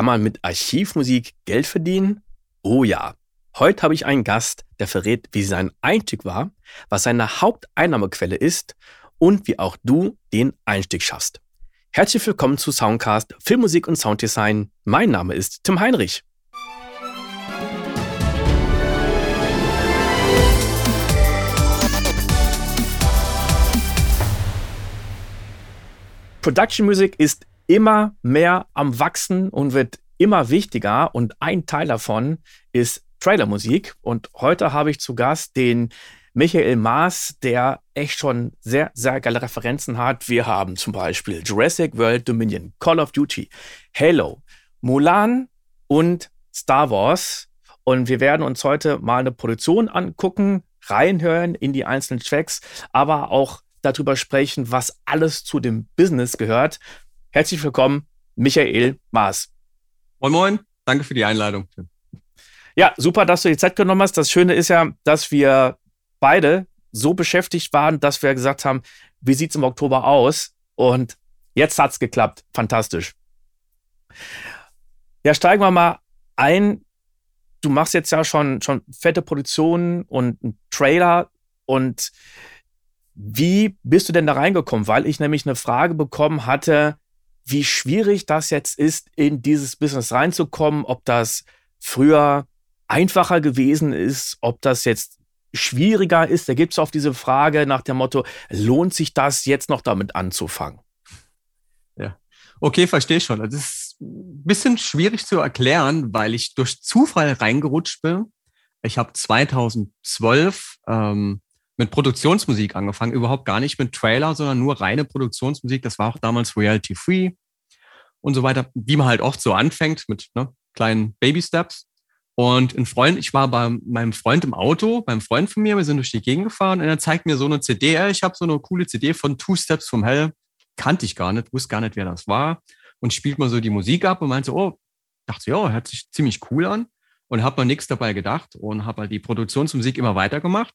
Kann man mit Archivmusik Geld verdienen? Oh ja. Heute habe ich einen Gast, der verrät, wie sein Einstieg war, was seine Haupteinnahmequelle ist und wie auch du den Einstieg schaffst. Herzlich willkommen zu Soundcast Filmmusik und Sounddesign. Mein Name ist Tim Heinrich. Production Music ist immer mehr am Wachsen und wird immer wichtiger. Und ein Teil davon ist Trailermusik. Und heute habe ich zu Gast den Michael Maas, der echt schon sehr, sehr geile Referenzen hat. Wir haben zum Beispiel Jurassic World Dominion, Call of Duty, Halo, Mulan und Star Wars. Und wir werden uns heute mal eine Produktion angucken, reinhören in die einzelnen Tracks, aber auch darüber sprechen, was alles zu dem Business gehört. Herzlich willkommen, Michael Maas. Moin, moin. Danke für die Einladung. Ja, super, dass du die Zeit genommen hast. Das Schöne ist ja, dass wir beide so beschäftigt waren, dass wir gesagt haben, wie sieht es im Oktober aus? Und jetzt hat es geklappt. Fantastisch. Ja, steigen wir mal ein. Du machst jetzt ja schon, schon fette Produktionen und einen Trailer. Und wie bist du denn da reingekommen? Weil ich nämlich eine Frage bekommen hatte, wie schwierig das jetzt ist, in dieses Business reinzukommen, ob das früher einfacher gewesen ist, ob das jetzt schwieriger ist. Da gibt es oft diese Frage nach dem Motto, lohnt sich das jetzt noch damit anzufangen? Ja, okay, verstehe schon. Das ist ein bisschen schwierig zu erklären, weil ich durch Zufall reingerutscht bin. Ich habe 2012 ähm, mit Produktionsmusik angefangen, überhaupt gar nicht mit Trailer, sondern nur reine Produktionsmusik. Das war auch damals Reality Free und so weiter, wie man halt oft so anfängt mit ne, kleinen Baby Steps. Und ein Freund, ich war bei meinem Freund im Auto, beim Freund von mir, wir sind durch die Gegend gefahren und er zeigt mir so eine CD. Ich habe so eine coole CD von Two Steps from Hell, kannte ich gar nicht, wusste gar nicht, wer das war und spielt mal so die Musik ab und meinte oh, dachte ja, hört sich ziemlich cool an und habe mir nichts dabei gedacht und habe halt die Produktionsmusik immer weitergemacht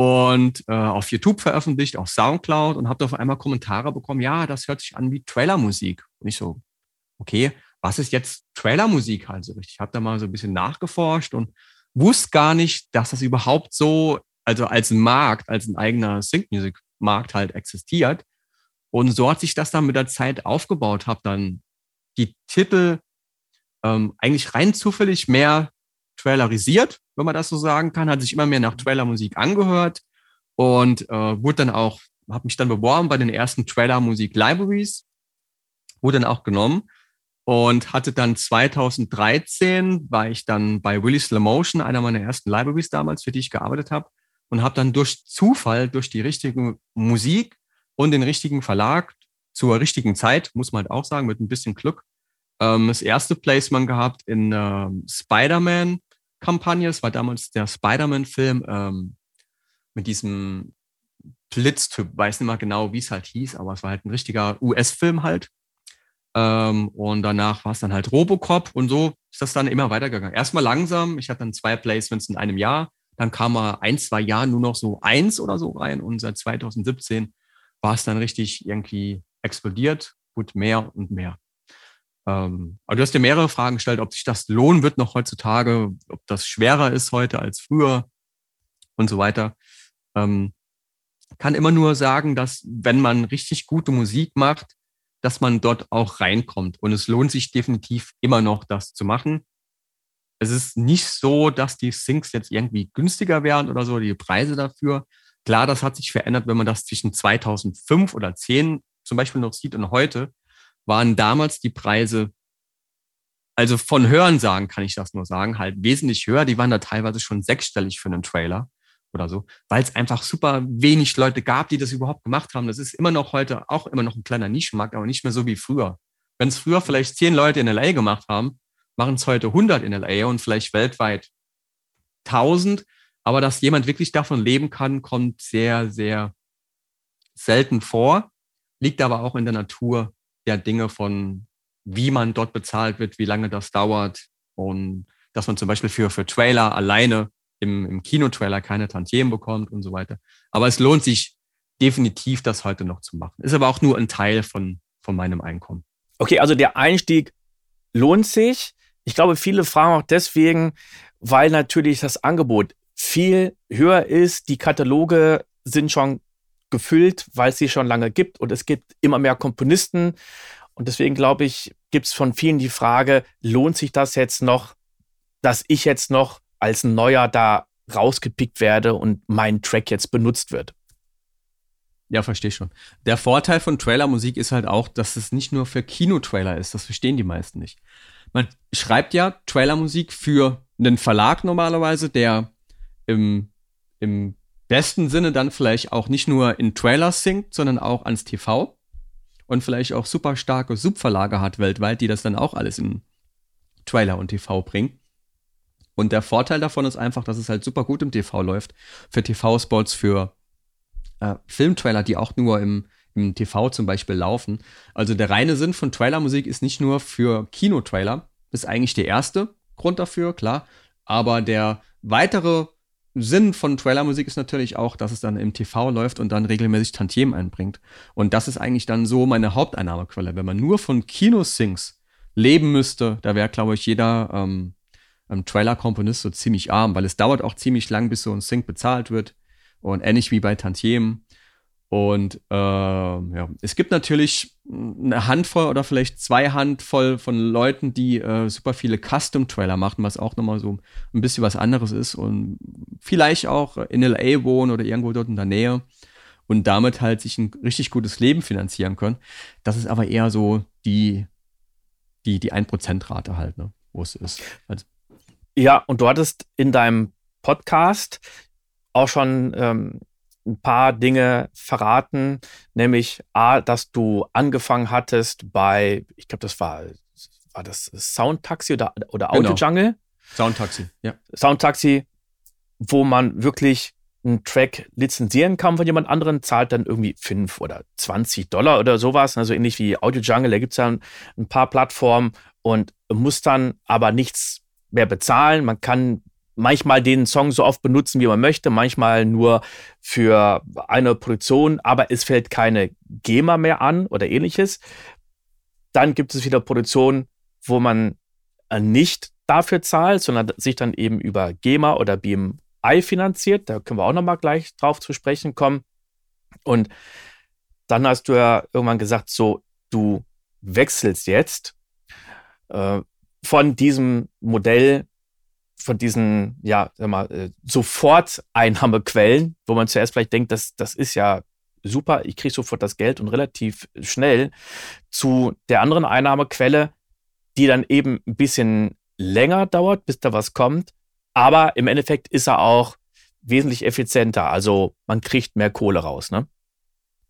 und äh, auf YouTube veröffentlicht, auf Soundcloud und habe auf einmal Kommentare bekommen, ja, das hört sich an wie Trailermusik. Und ich so, okay, was ist jetzt Trailermusik halt so richtig? Ich habe da mal so ein bisschen nachgeforscht und wusste gar nicht, dass das überhaupt so, also als Markt, als ein eigener Sync-Music-Markt halt existiert. Und so hat sich das dann mit der Zeit aufgebaut, habe dann die Titel ähm, eigentlich rein zufällig mehr trailerisiert, wenn man das so sagen kann, hat sich immer mehr nach Trailermusik angehört und äh, wurde dann auch, habe mich dann beworben bei den ersten Trailermusik-Libraries, wurde dann auch genommen und hatte dann 2013, war ich dann bei Willy Slow einer meiner ersten Libraries damals, für die ich gearbeitet habe und habe dann durch Zufall, durch die richtige Musik und den richtigen Verlag zur richtigen Zeit, muss man halt auch sagen, mit ein bisschen Glück, ähm, das erste Placement gehabt in äh, Spider-Man Kampagne. Es war damals der Spider-Man-Film ähm, mit diesem Blitztyp, weiß nicht mal genau, wie es halt hieß, aber es war halt ein richtiger US-Film halt. Ähm, und danach war es dann halt Robocop und so ist das dann immer weitergegangen. Erstmal langsam, ich hatte dann zwei Placements in einem Jahr, dann kam mal ein, zwei Jahre nur noch so eins oder so rein und seit 2017 war es dann richtig irgendwie explodiert, gut mehr und mehr. Ähm, aber du hast dir mehrere Fragen gestellt, ob sich das lohnen wird noch heutzutage, ob das schwerer ist heute als früher und so weiter. Ähm, kann immer nur sagen, dass wenn man richtig gute Musik macht, dass man dort auch reinkommt. Und es lohnt sich definitiv immer noch, das zu machen. Es ist nicht so, dass die Syncs jetzt irgendwie günstiger werden oder so, die Preise dafür. Klar, das hat sich verändert, wenn man das zwischen 2005 oder 10 zum Beispiel noch sieht und heute waren damals die Preise, also von Hörensagen kann ich das nur sagen, halt wesentlich höher. Die waren da teilweise schon sechsstellig für einen Trailer oder so, weil es einfach super wenig Leute gab, die das überhaupt gemacht haben. Das ist immer noch heute auch immer noch ein kleiner Nischenmarkt, aber nicht mehr so wie früher. Wenn es früher vielleicht zehn Leute in LA gemacht haben, machen es heute 100 in LA und vielleicht weltweit 1000. Aber dass jemand wirklich davon leben kann, kommt sehr, sehr selten vor. Liegt aber auch in der Natur der Dinge von, wie man dort bezahlt wird, wie lange das dauert und dass man zum Beispiel für, für Trailer alleine im, im Kinotrailer keine Tantiemen bekommt und so weiter. Aber es lohnt sich definitiv, das heute noch zu machen. Ist aber auch nur ein Teil von, von meinem Einkommen. Okay, also der Einstieg lohnt sich. Ich glaube, viele fragen auch deswegen, weil natürlich das Angebot viel höher ist. Die Kataloge sind schon gefüllt, weil es sie schon lange gibt und es gibt immer mehr Komponisten. Und deswegen glaube ich, gibt es von vielen die Frage, lohnt sich das jetzt noch, dass ich jetzt noch als Neuer da rausgepickt werde und mein Track jetzt benutzt wird? Ja, verstehe schon. Der Vorteil von Trailermusik ist halt auch, dass es nicht nur für Kinotrailer ist. Das verstehen die meisten nicht. Man schreibt ja Trailermusik für einen Verlag normalerweise, der im, im besten Sinne dann vielleicht auch nicht nur in Trailers singt, sondern auch ans TV und vielleicht auch super starke Subverlage hat weltweit, die das dann auch alles in Trailer und TV bringen. Und der Vorteil davon ist einfach, dass es halt super gut im TV läuft. Für TV-Spots, für äh, Filmtrailer, die auch nur im, im TV zum Beispiel laufen. Also der reine Sinn von Trailermusik ist nicht nur für Kinotrailer, ist eigentlich der erste Grund dafür, klar. Aber der weitere Sinn von Trailermusik ist natürlich auch, dass es dann im TV läuft und dann regelmäßig Tantiemen einbringt. Und das ist eigentlich dann so meine Haupteinnahmequelle. Wenn man nur von Kinosings leben müsste, da wäre, glaube ich, jeder ähm, ähm, Trailer-Komponist so ziemlich arm, weil es dauert auch ziemlich lang, bis so ein Sync bezahlt wird. Und ähnlich wie bei Tantiemen. Und äh, ja, es gibt natürlich eine Handvoll oder vielleicht zwei Handvoll von Leuten, die äh, super viele Custom-Trailer machen, was auch nochmal so ein bisschen was anderes ist und vielleicht auch in LA wohnen oder irgendwo dort in der Nähe und damit halt sich ein richtig gutes Leben finanzieren können. Das ist aber eher so die, die, die 1%-Rate halt, ne, wo es ist. Also, ja, und du hattest in deinem Podcast auch schon ähm, ein paar Dinge verraten, nämlich A, dass du angefangen hattest bei, ich glaube, das war, war das Soundtaxi oder, oder Audio genau. Jungle? Soundtaxi, ja. Soundtaxi, wo man wirklich einen Track lizenzieren kann von jemand anderen, zahlt dann irgendwie 5 oder 20 Dollar oder sowas. Also ähnlich wie Audio Jungle, da gibt es ja ein paar Plattformen und muss dann aber nichts mehr bezahlen. Man kann manchmal den Song so oft benutzen, wie man möchte, manchmal nur für eine Produktion, aber es fällt keine GEMA mehr an oder ähnliches. Dann gibt es wieder Produktionen, wo man äh, nicht dafür zahlt, sondern sich dann eben über GEMA oder BMI finanziert. Da können wir auch noch mal gleich drauf zu sprechen kommen. Und dann hast du ja irgendwann gesagt, so, du wechselst jetzt äh, von diesem Modell von diesen, ja, sag mal, äh, Sofort-Einnahmequellen, wo man zuerst vielleicht denkt, das, das ist ja super, ich kriege sofort das Geld und relativ schnell, zu der anderen Einnahmequelle, die dann eben ein bisschen länger dauert, bis da was kommt. Aber im Endeffekt ist er auch wesentlich effizienter. Also man kriegt mehr Kohle raus, ne?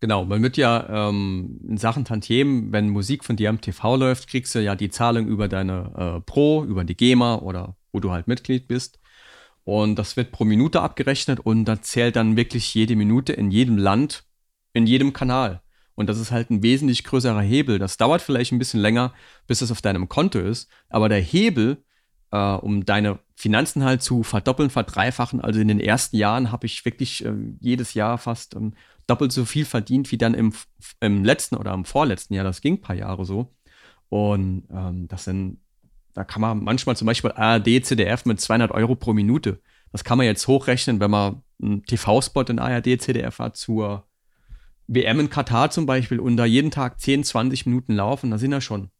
Genau, man wird ja ähm, in Sachen Tantiemen, wenn Musik von dir am TV läuft, kriegst du ja die Zahlung über deine äh, Pro, über die GEMA oder wo du halt Mitglied bist. Und das wird pro Minute abgerechnet und da zählt dann wirklich jede Minute in jedem Land, in jedem Kanal. Und das ist halt ein wesentlich größerer Hebel. Das dauert vielleicht ein bisschen länger, bis es auf deinem Konto ist. Aber der Hebel, äh, um deine Finanzen halt zu verdoppeln, verdreifachen, also in den ersten Jahren habe ich wirklich äh, jedes Jahr fast ähm, doppelt so viel verdient wie dann im, im letzten oder im vorletzten Jahr. Das ging ein paar Jahre so. Und ähm, das sind da kann man manchmal zum Beispiel ARD, CDF mit 200 Euro pro Minute. Das kann man jetzt hochrechnen, wenn man einen TV-Spot in ARD, CDF hat zur WM in Katar zum Beispiel und da jeden Tag 10, 20 Minuten laufen, da sind ja schon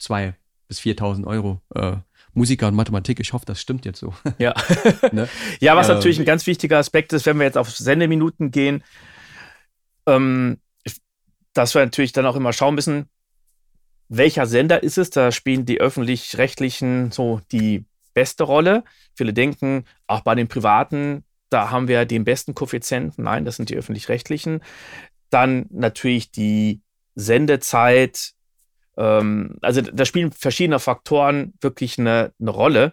2.000 bis 4.000 Euro. Äh, Musiker und Mathematik, ich hoffe, das stimmt jetzt so. Ja, ne? ja was ähm, natürlich ein ganz wichtiger Aspekt ist, wenn wir jetzt auf Sendeminuten gehen, ähm, dass wir natürlich dann auch immer schauen müssen, welcher Sender ist es? Da spielen die öffentlich-rechtlichen so die beste Rolle. Viele denken, auch bei den privaten, da haben wir den besten Koeffizienten. Nein, das sind die öffentlich-rechtlichen. Dann natürlich die Sendezeit. Ähm, also da spielen verschiedene Faktoren wirklich eine, eine Rolle.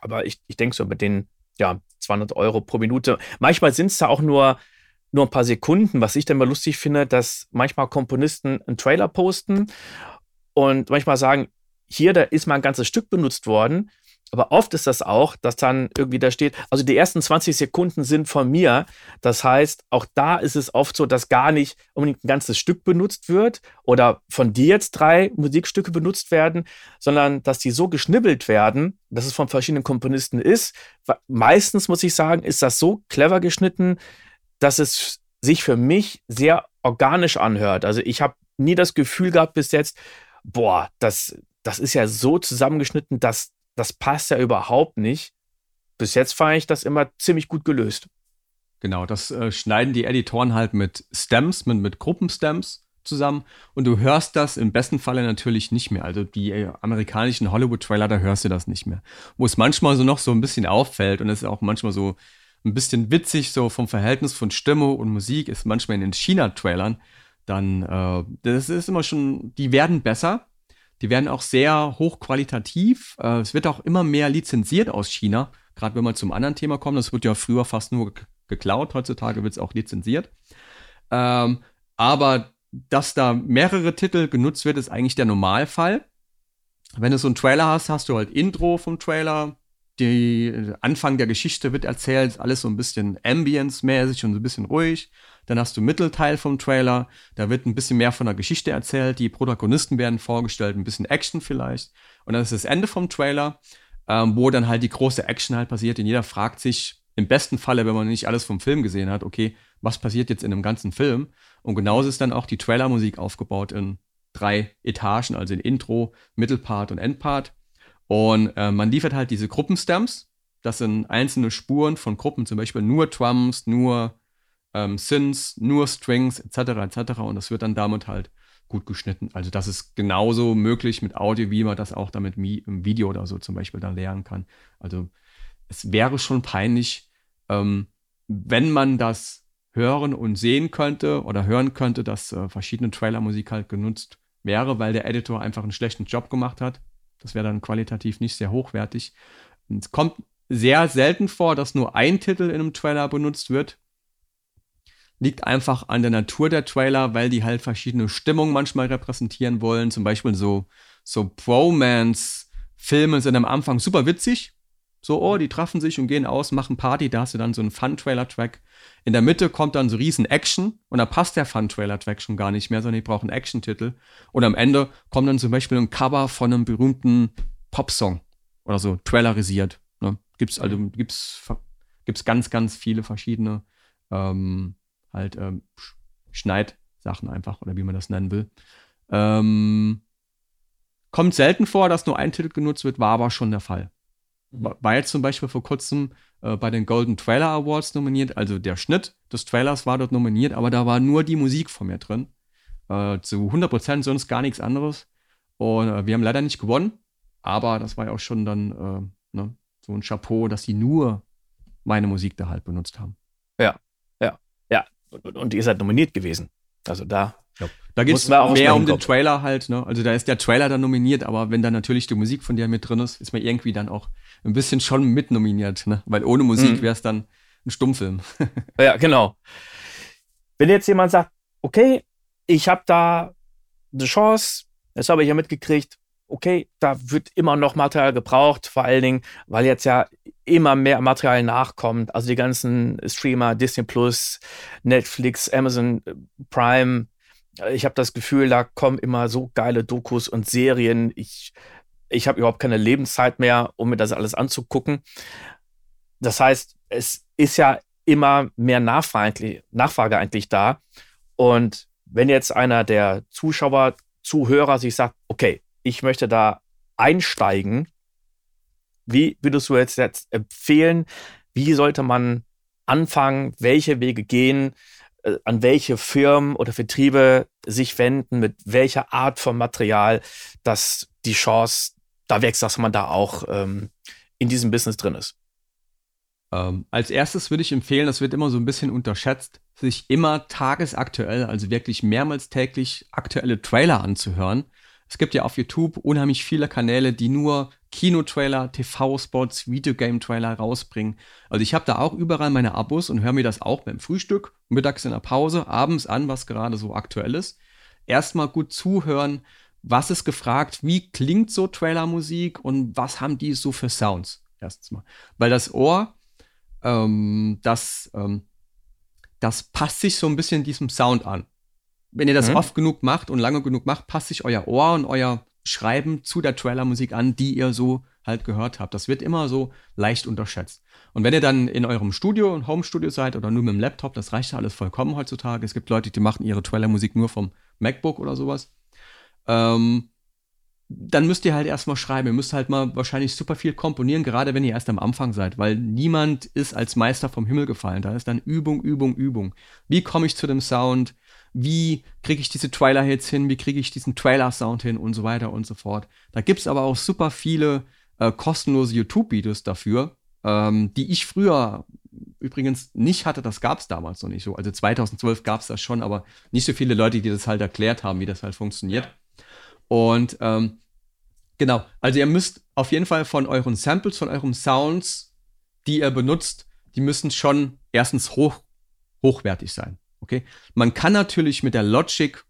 Aber ich, ich denke so mit den ja, 200 Euro pro Minute. Manchmal sind es da auch nur, nur ein paar Sekunden. Was ich dann mal lustig finde, dass manchmal Komponisten einen Trailer posten und manchmal sagen, hier, da ist mal ein ganzes Stück benutzt worden Aber oft ist das auch, dass dann irgendwie da steht, also die ersten 20 Sekunden sind von mir. Das heißt, auch da ist es oft so, dass gar nicht unbedingt ein ganzes Stück benutzt wird oder von dir jetzt drei Musikstücke benutzt werden, sondern dass die so geschnibbelt werden, dass es von verschiedenen Komponisten ist. Meistens muss ich sagen, ist das so clever geschnitten, dass es sich für mich sehr organisch anhört. Also ich habe nie das Gefühl gehabt bis jetzt, boah, das, das ist ja so zusammengeschnitten, dass das passt ja überhaupt nicht. Bis jetzt fand ich das immer ziemlich gut gelöst. Genau, das äh, schneiden die Editoren halt mit Stems, mit, mit Gruppenstems zusammen und du hörst das im besten Falle natürlich nicht mehr. Also die äh, amerikanischen Hollywood-Trailer, da hörst du das nicht mehr. Wo es manchmal so noch so ein bisschen auffällt und es ist auch manchmal so ein bisschen witzig, so vom Verhältnis von Stimme und Musik, ist manchmal in den China-Trailern, dann, äh, das ist immer schon, die werden besser, die werden auch sehr hochqualitativ. Äh, es wird auch immer mehr lizenziert aus China. Gerade wenn wir zum anderen Thema kommen, das wird ja früher fast nur geklaut, heutzutage wird es auch lizenziert. Ähm, aber dass da mehrere Titel genutzt wird, ist eigentlich der Normalfall. Wenn du so einen Trailer hast, hast du halt Intro vom Trailer, die Anfang der Geschichte wird erzählt, alles so ein bisschen Ambience-mäßig und so ein bisschen ruhig. Dann hast du Mittelteil vom Trailer, da wird ein bisschen mehr von der Geschichte erzählt, die Protagonisten werden vorgestellt, ein bisschen Action vielleicht. Und dann ist das Ende vom Trailer, ähm, wo dann halt die große Action halt passiert. Und jeder fragt sich, im besten Falle, wenn man nicht alles vom Film gesehen hat, okay, was passiert jetzt in dem ganzen Film? Und genauso ist dann auch die Trailermusik aufgebaut in drei Etagen, also in Intro, Mittelpart und Endpart. Und äh, man liefert halt diese Gruppenstamps. Das sind einzelne Spuren von Gruppen, zum Beispiel nur Drums, nur ähm, Synths, nur Strings etc. etc. Und das wird dann damit halt gut geschnitten. Also das ist genauso möglich mit Audio, wie man das auch damit im Video oder so zum Beispiel dann lernen kann. Also es wäre schon peinlich, ähm, wenn man das hören und sehen könnte oder hören könnte, dass äh, verschiedene Trailermusik halt genutzt wäre, weil der Editor einfach einen schlechten Job gemacht hat. Das wäre dann qualitativ nicht sehr hochwertig. Und es kommt sehr selten vor, dass nur ein Titel in einem Trailer benutzt wird liegt einfach an der Natur der Trailer, weil die halt verschiedene Stimmungen manchmal repräsentieren wollen. Zum Beispiel so, so Bromance-Filme sind am Anfang super witzig. So, oh, die treffen sich und gehen aus, machen Party, da hast du dann so einen Fun-Trailer-Track. In der Mitte kommt dann so riesen Action und da passt der Fun-Trailer-Track schon gar nicht mehr, sondern die brauchen Action-Titel. Und am Ende kommt dann zum Beispiel ein Cover von einem berühmten Pop-Song oder so, trailerisiert. Ne? Gibt's also, gibt's, gibt's ganz, ganz viele verschiedene ähm, halt ähm, Schneidsachen einfach oder wie man das nennen will. Ähm, kommt selten vor, dass nur ein Titel genutzt wird, war aber schon der Fall. War jetzt zum Beispiel vor kurzem äh, bei den Golden Trailer Awards nominiert, also der Schnitt des Trailers war dort nominiert, aber da war nur die Musik von mir drin. Äh, zu 100% sonst gar nichts anderes. Und äh, wir haben leider nicht gewonnen, aber das war ja auch schon dann äh, ne, so ein Chapeau, dass sie nur meine Musik da halt benutzt haben. Ja, und, und ihr seid nominiert gewesen. Also da. Ja. Da geht es mehr um den Trailer halt, ne? Also da ist der Trailer dann nominiert, aber wenn da natürlich die Musik von dir mit drin ist, ist man irgendwie dann auch ein bisschen schon mit nominiert, ne? Weil ohne Musik mhm. wäre es dann ein Stummfilm. ja, genau. Wenn jetzt jemand sagt, okay, ich habe da eine Chance, das habe ich ja mitgekriegt, okay, da wird immer noch Material gebraucht, vor allen Dingen, weil jetzt ja immer mehr Material nachkommt. Also die ganzen Streamer, Disney Plus, Netflix, Amazon äh, Prime. Ich habe das Gefühl, da kommen immer so geile Dokus und Serien. Ich, ich habe überhaupt keine Lebenszeit mehr, um mir das alles anzugucken. Das heißt, es ist ja immer mehr Nachfrage, Nachfrage eigentlich da. Und wenn jetzt einer der Zuschauer, Zuhörer sich sagt, okay, ich möchte da einsteigen. Wie würdest du jetzt, jetzt empfehlen, wie sollte man anfangen, welche Wege gehen, äh, an welche Firmen oder Vertriebe sich wenden, mit welcher Art von Material, dass die Chance da wächst, dass man da auch ähm, in diesem Business drin ist? Ähm, als erstes würde ich empfehlen, das wird immer so ein bisschen unterschätzt, sich immer tagesaktuell, also wirklich mehrmals täglich aktuelle Trailer anzuhören. Es gibt ja auf YouTube unheimlich viele Kanäle, die nur Kinotrailer, TV-Spots, Videogame-Trailer rausbringen. Also ich habe da auch überall meine Abos und höre mir das auch beim Frühstück, mittags in der Pause, abends an, was gerade so aktuell ist. Erstmal gut zuhören, was ist gefragt, wie klingt so Trailermusik und was haben die so für Sounds? Erstens mal. Weil das Ohr, ähm, das, ähm, das passt sich so ein bisschen diesem Sound an. Wenn ihr das mhm. oft genug macht und lange genug macht, passt sich euer Ohr und euer Schreiben zu der Trailermusik an, die ihr so halt gehört habt. Das wird immer so leicht unterschätzt. Und wenn ihr dann in eurem Studio, Home-Studio seid oder nur mit dem Laptop, das reicht ja alles vollkommen heutzutage. Es gibt Leute, die machen ihre Trailermusik nur vom MacBook oder sowas. Ähm, dann müsst ihr halt erstmal schreiben. Ihr müsst halt mal wahrscheinlich super viel komponieren, gerade wenn ihr erst am Anfang seid, weil niemand ist als Meister vom Himmel gefallen. Da ist dann Übung, Übung, Übung. Wie komme ich zu dem Sound? Wie kriege ich diese Trailer-Hits hin? Wie kriege ich diesen Trailer-Sound hin? Und so weiter und so fort. Da gibt es aber auch super viele äh, kostenlose YouTube-Videos dafür, ähm, die ich früher übrigens nicht hatte. Das gab es damals noch nicht so. Also 2012 gab es das schon, aber nicht so viele Leute, die das halt erklärt haben, wie das halt funktioniert. Und ähm, genau, also ihr müsst auf jeden Fall von euren Samples, von euren Sounds, die ihr benutzt, die müssen schon erstens hoch, hochwertig sein. Okay? Man kann natürlich mit der Logic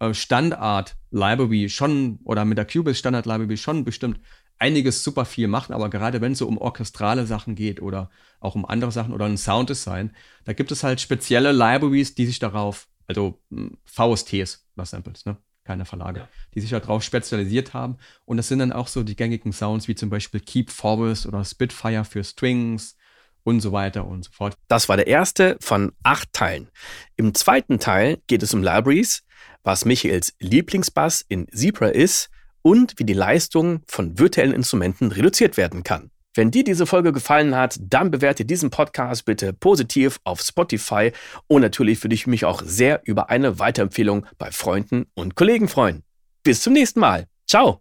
äh, Standard Library schon oder mit der Cubase Standard Library schon bestimmt einiges super viel machen, aber gerade wenn es so um orchestrale Sachen geht oder auch um andere Sachen oder ein Sounddesign, da gibt es halt spezielle Libraries, die sich darauf, also hm, VSTs oder Samples, ne? keine Verlage, ja. die sich darauf spezialisiert haben. Und das sind dann auch so die gängigen Sounds wie zum Beispiel Keep Forest oder Spitfire für Strings und so weiter und so fort. Das war der erste von acht Teilen. Im zweiten Teil geht es um Libraries, was Michaels Lieblingsbass in Zebra ist und wie die Leistung von virtuellen Instrumenten reduziert werden kann. Wenn dir diese Folge gefallen hat, dann bewerte diesen Podcast bitte positiv auf Spotify und natürlich würde ich mich auch sehr über eine Weiterempfehlung bei Freunden und Kollegen freuen. Bis zum nächsten Mal. Ciao!